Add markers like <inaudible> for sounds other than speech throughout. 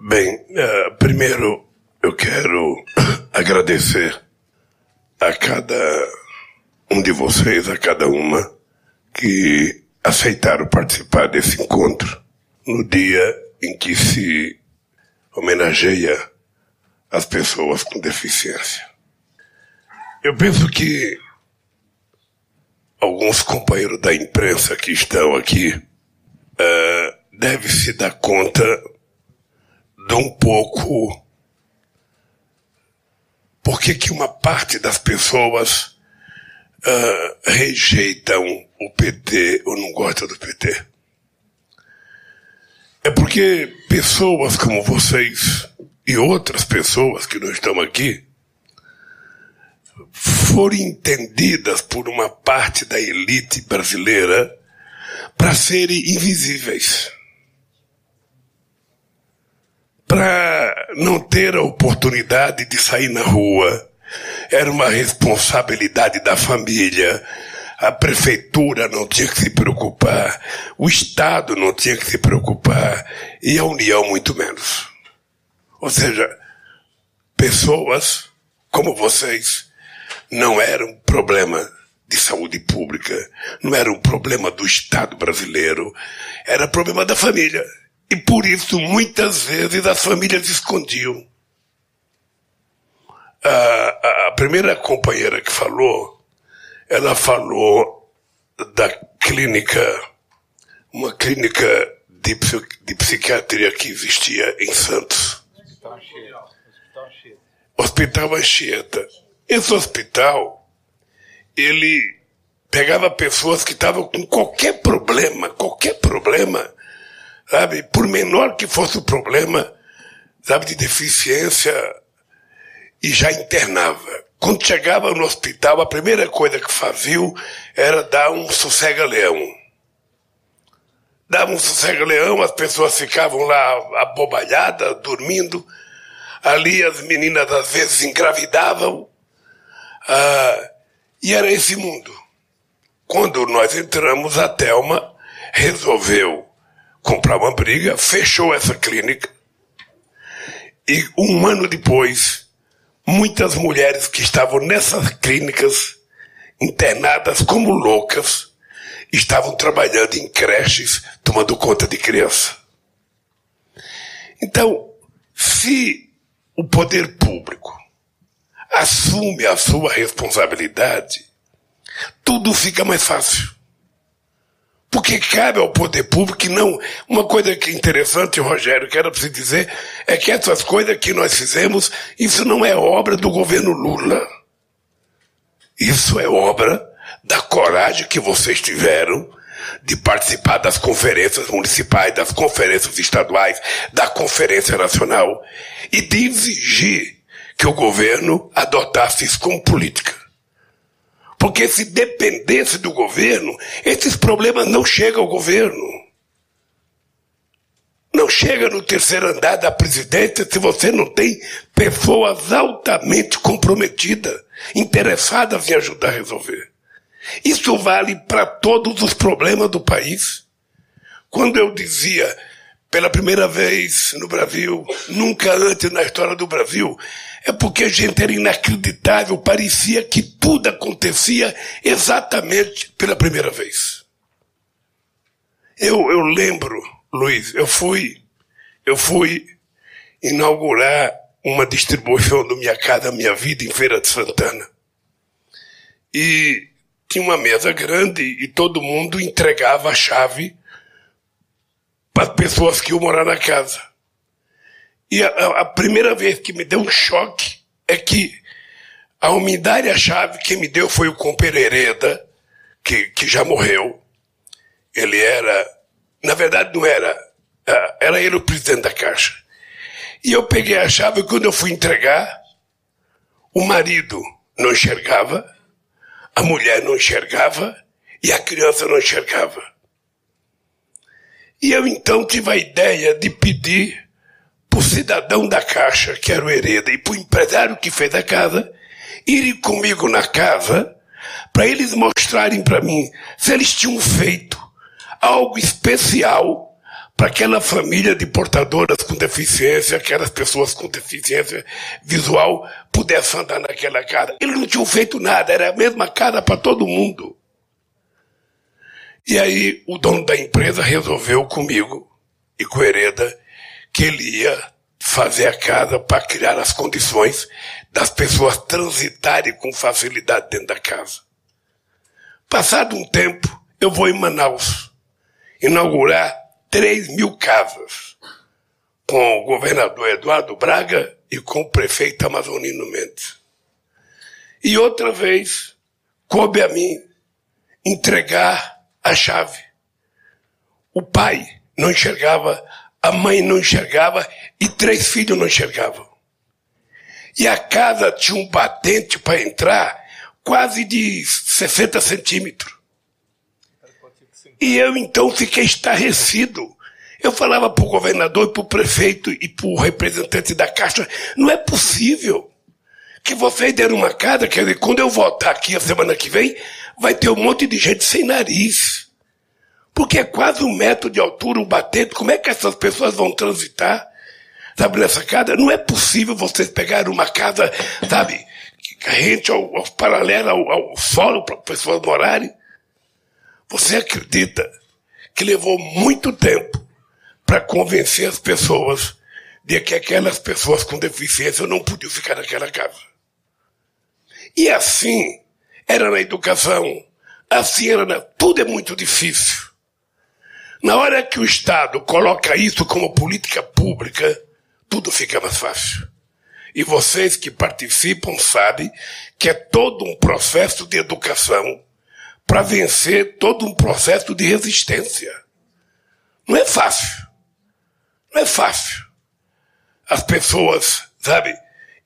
Bem, uh, primeiro eu quero <coughs> agradecer a cada um de vocês, a cada uma, que aceitaram participar desse encontro no dia em que se homenageia as pessoas com deficiência. Eu penso que alguns companheiros da imprensa que estão aqui uh, devem se dar conta de um pouco por que, que uma parte das pessoas uh, rejeitam o PT ou não gostam do PT. É porque pessoas como vocês e outras pessoas que não estão aqui foram entendidas por uma parte da elite brasileira para serem invisíveis. Para não ter a oportunidade de sair na rua. Era uma responsabilidade da família. A prefeitura não tinha que se preocupar. O Estado não tinha que se preocupar. E a União muito menos. Ou seja, pessoas como vocês não eram problema de saúde pública, não era um problema do Estado brasileiro, era problema da família. E por isso, muitas vezes, as famílias escondiam. A, a primeira companheira que falou, ela falou da clínica, uma clínica de, de psiquiatria que existia em Santos. Hospital Anchieta. Hospital Anchieta. Esse hospital, ele pegava pessoas que estavam com qualquer problema, qualquer problema, sabe? Por menor que fosse o problema, sabe, de deficiência, e já internava. Quando chegava no hospital, a primeira coisa que faziam era dar um sossega-leão. Dava um sossega-leão, as pessoas ficavam lá abobalhadas, dormindo. Ali as meninas às vezes engravidavam. Ah, e era esse mundo. Quando nós entramos, a Thelma resolveu comprar uma briga, fechou essa clínica. E um ano depois, muitas mulheres que estavam nessas clínicas, internadas como loucas, estavam trabalhando em creches, tomando conta de criança. Então, se o poder público assume a sua responsabilidade, tudo fica mais fácil. Porque cabe ao poder público que não. Uma coisa que é interessante, Rogério, que era para dizer, é que essas coisas que nós fizemos, isso não é obra do governo Lula. Isso é obra da coragem que vocês tiveram de participar das conferências municipais, das conferências estaduais, da Conferência Nacional e de exigir que o governo adotasse isso como política. Porque se dependesse do governo, esses problemas não chegam ao governo. Não chega no terceiro andar da presidência se você não tem pessoas altamente comprometidas, interessadas em ajudar a resolver. Isso vale para todos os problemas do país. Quando eu dizia, pela primeira vez no Brasil, nunca antes na história do Brasil, é porque a gente era inacreditável, parecia que tudo acontecia exatamente pela primeira vez. Eu, eu lembro, Luiz, eu fui, eu fui inaugurar uma distribuição do Minha Casa Minha Vida em Feira de Santana. E tinha uma mesa grande e todo mundo entregava a chave para as pessoas que iam morar na casa. E a, a, primeira vez que me deu um choque é que a umidade a chave que me deu foi o Comperereda, que, que já morreu. Ele era, na verdade não era, era ele o presidente da Caixa. E eu peguei a chave e quando eu fui entregar, o marido não enxergava, a mulher não enxergava e a criança não enxergava. E eu então tive a ideia de pedir para o cidadão da Caixa, que era o Hereda, e para o empresário que fez a casa, irem comigo na casa, para eles mostrarem para mim se eles tinham feito algo especial para aquela família de portadoras com deficiência, aquelas pessoas com deficiência visual pudessem andar naquela casa. Eles não tinham feito nada, era a mesma casa para todo mundo. E aí o dono da empresa resolveu comigo e com Hereda que ele ia fazer a casa para criar as condições das pessoas transitarem com facilidade dentro da casa. Passado um tempo, eu vou em Manaus inaugurar 3 mil casas com o governador Eduardo Braga e com o prefeito Amazonino Mendes. E outra vez, coube a mim entregar a chave. O pai não enxergava, a mãe não enxergava e três filhos não enxergavam. E a casa tinha um batente para entrar quase de 60 centímetros. E eu então fiquei estarrecido. Eu falava para o governador, para o prefeito e para o representante da Caixa, não é possível que vocês deram uma casa, quer dizer, quando eu voltar aqui a semana que vem, vai ter um monte de gente sem nariz. Porque é quase um metro de altura, um batente, como é que essas pessoas vão transitar? Sabe, nessa casa? Não é possível vocês pegarem uma casa, sabe, rente ao, ao paralelo ao, ao solo para pessoas morarem. Você acredita que levou muito tempo para convencer as pessoas de que aquelas pessoas com deficiência não podiam ficar naquela casa? E assim era na educação, assim era na... Tudo é muito difícil. Na hora que o Estado coloca isso como política pública, tudo fica mais fácil. E vocês que participam sabem que é todo um processo de educação para vencer todo um processo de resistência. Não é fácil. Não é fácil. As pessoas, sabe,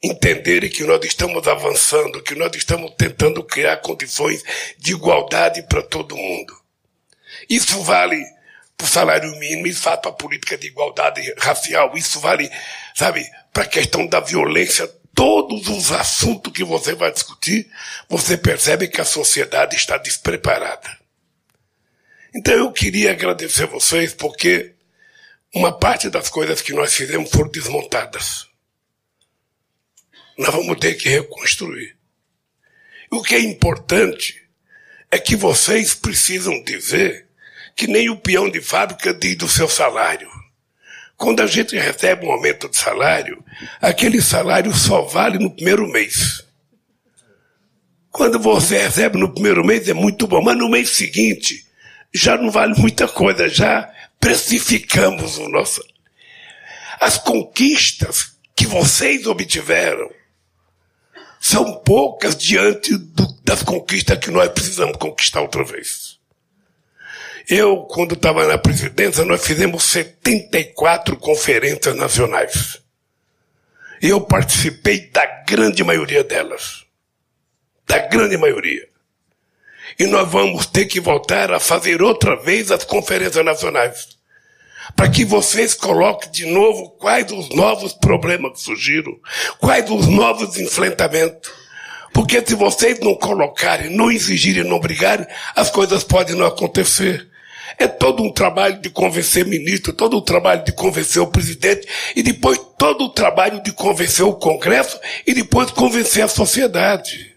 entenderem que nós estamos avançando, que nós estamos tentando criar condições de igualdade para todo mundo. Isso vale para o salário mínimo, isso vale para a política de igualdade racial, isso vale, sabe, para a questão da violência todos os assuntos que você vai discutir, você percebe que a sociedade está despreparada. Então eu queria agradecer vocês porque uma parte das coisas que nós fizemos foram desmontadas. Nós vamos ter que reconstruir. O que é importante é que vocês precisam dizer que nem o peão de fábrica diz do seu salário. Quando a gente recebe um aumento de salário, aquele salário só vale no primeiro mês. Quando você recebe no primeiro mês é muito bom, mas no mês seguinte já não vale muita coisa, já precificamos o nosso. As conquistas que vocês obtiveram são poucas diante do, das conquistas que nós precisamos conquistar outra vez. Eu, quando estava na presidência, nós fizemos 74 conferências nacionais. Eu participei da grande maioria delas. Da grande maioria. E nós vamos ter que voltar a fazer outra vez as conferências nacionais. Para que vocês coloquem de novo quais os novos problemas que surgiram, quais os novos enfrentamentos. Porque se vocês não colocarem, não exigirem, não brigarem, as coisas podem não acontecer. É todo um trabalho de convencer ministro, todo um trabalho de convencer o presidente e depois todo o trabalho de convencer o Congresso e depois convencer a sociedade.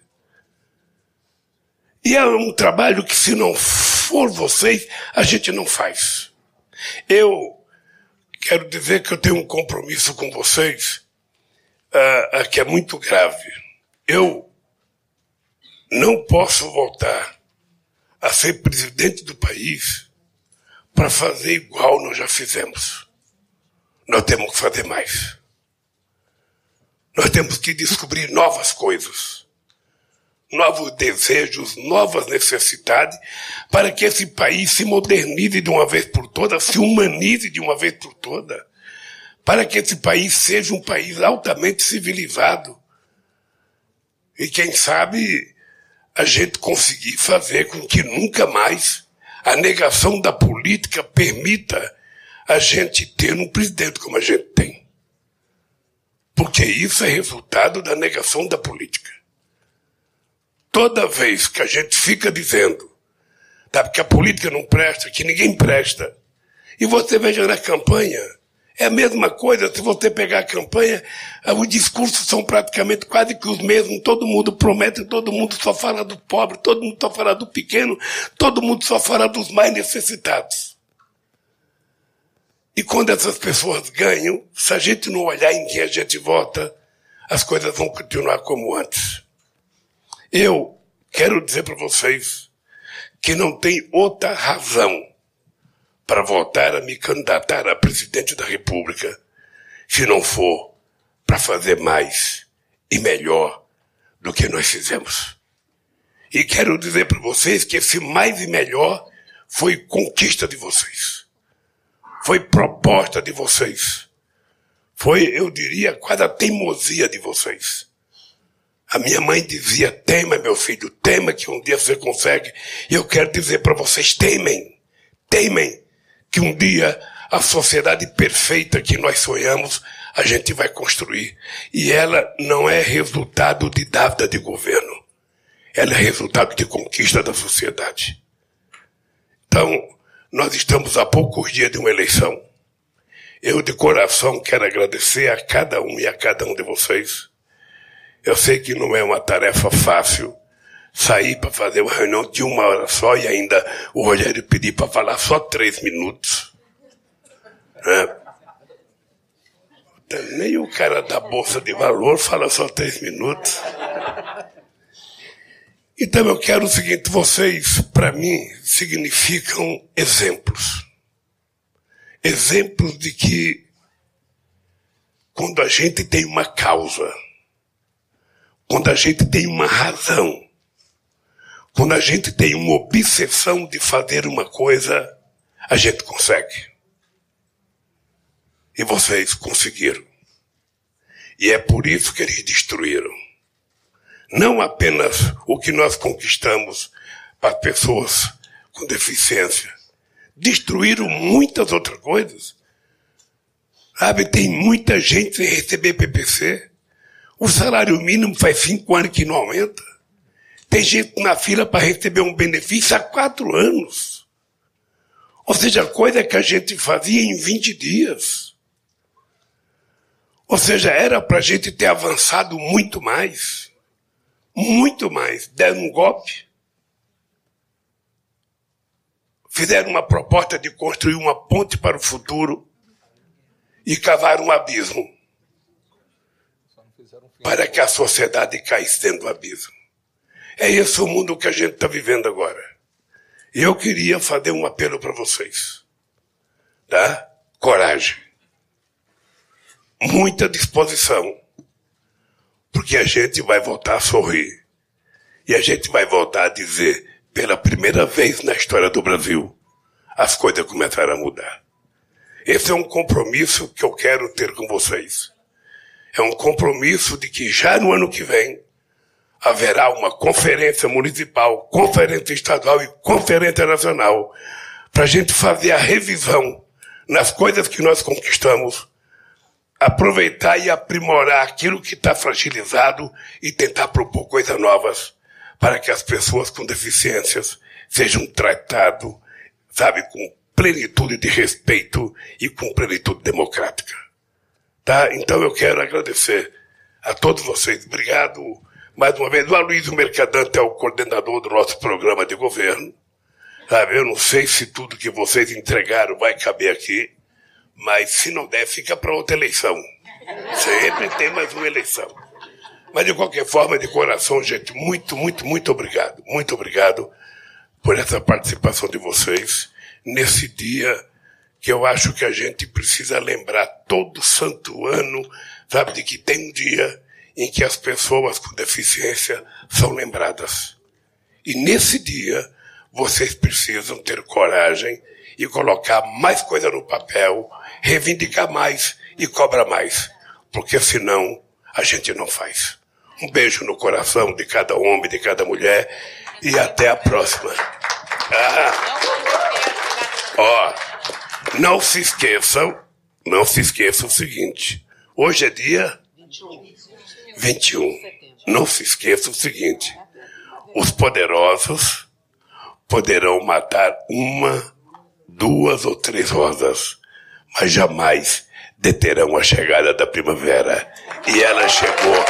E é um trabalho que se não for vocês, a gente não faz. Eu quero dizer que eu tenho um compromisso com vocês uh, uh, que é muito grave. Eu não posso voltar a ser presidente do país para fazer igual nós já fizemos. Nós temos que fazer mais. Nós temos que descobrir novas coisas, novos desejos, novas necessidades, para que esse país se modernize de uma vez por todas, se humanize de uma vez por todas, para que esse país seja um país altamente civilizado. E quem sabe a gente conseguir fazer com que nunca mais a negação da política permita a gente ter um presidente como a gente tem. Porque isso é resultado da negação da política. Toda vez que a gente fica dizendo tá, que a política não presta, que ninguém presta, E você veja na campanha, é a mesma coisa, se você pegar a campanha, os discursos são praticamente quase que os mesmos, todo mundo promete, todo mundo só fala do pobre, todo mundo só fala do pequeno, todo mundo só fala dos mais necessitados. E quando essas pessoas ganham, se a gente não olhar em quem a gente vota, as coisas vão continuar como antes. Eu quero dizer para vocês que não tem outra razão para voltar a me candidatar a presidente da República, se não for para fazer mais e melhor do que nós fizemos. E quero dizer para vocês que esse mais e melhor foi conquista de vocês. Foi proposta de vocês. Foi, eu diria, quase a teimosia de vocês. A minha mãe dizia: tema, meu filho, tema que um dia você consegue. E eu quero dizer para vocês: temem, temem que um dia a sociedade perfeita que nós sonhamos a gente vai construir. E ela não é resultado de dávida de governo. Ela é resultado de conquista da sociedade. Então, nós estamos a poucos dias de uma eleição. Eu, de coração, quero agradecer a cada um e a cada um de vocês. Eu sei que não é uma tarefa fácil sair para fazer uma reunião de uma hora só e ainda o Rogério pedir para falar só três minutos. Né? Nem o cara da Bolsa de Valor fala só três minutos. Então eu quero o seguinte: vocês, para mim, significam exemplos. Exemplos de que quando a gente tem uma causa, quando a gente tem uma razão, quando a gente tem uma obsessão de fazer uma coisa, a gente consegue. E vocês conseguiram. E é por isso que eles destruíram. Não apenas o que nós conquistamos para pessoas com deficiência. Destruíram muitas outras coisas. Sabe, tem muita gente sem receber PPC. O salário mínimo faz cinco anos que não aumenta. Tem gente na fila para receber um benefício há quatro anos. Ou seja, coisa que a gente fazia em 20 dias. Ou seja, era para a gente ter avançado muito mais. Muito mais. Deram um golpe. Fizeram uma proposta de construir uma ponte para o futuro e cavaram um abismo para que a sociedade caísse dentro do abismo. É esse o mundo que a gente está vivendo agora. E eu queria fazer um apelo para vocês. Tá? Coragem. Muita disposição. Porque a gente vai voltar a sorrir. E a gente vai voltar a dizer, pela primeira vez na história do Brasil, as coisas começaram a mudar. Esse é um compromisso que eu quero ter com vocês. É um compromisso de que já no ano que vem haverá uma conferência municipal, conferência estadual e conferência nacional para a gente fazer a revisão nas coisas que nós conquistamos, aproveitar e aprimorar aquilo que está fragilizado e tentar propor coisas novas para que as pessoas com deficiências sejam tratadas, sabe, com plenitude de respeito e com plenitude democrática. Tá? Então eu quero agradecer a todos vocês. Obrigado mais uma vez, o Aloysio Mercadante é o coordenador do nosso programa de governo. Sabe, eu não sei se tudo que vocês entregaram vai caber aqui, mas se não der, fica para outra eleição. Sempre tem mais uma eleição. Mas de qualquer forma, de coração, gente, muito, muito, muito obrigado. Muito obrigado por essa participação de vocês nesse dia que eu acho que a gente precisa lembrar todo santo ano, sabe, de que tem um dia em que as pessoas com deficiência são lembradas. E nesse dia, vocês precisam ter coragem e colocar mais coisa no papel, reivindicar mais e cobrar mais, porque senão a gente não faz. Um beijo no coração de cada homem, de cada mulher e até a próxima. Ah. Ó, não se esqueçam, não se esqueçam o seguinte: hoje é dia 21. Não se esqueça o seguinte: os poderosos poderão matar uma, duas ou três rosas, mas jamais deterão a chegada da primavera. E ela chegou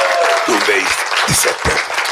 no mês de setembro.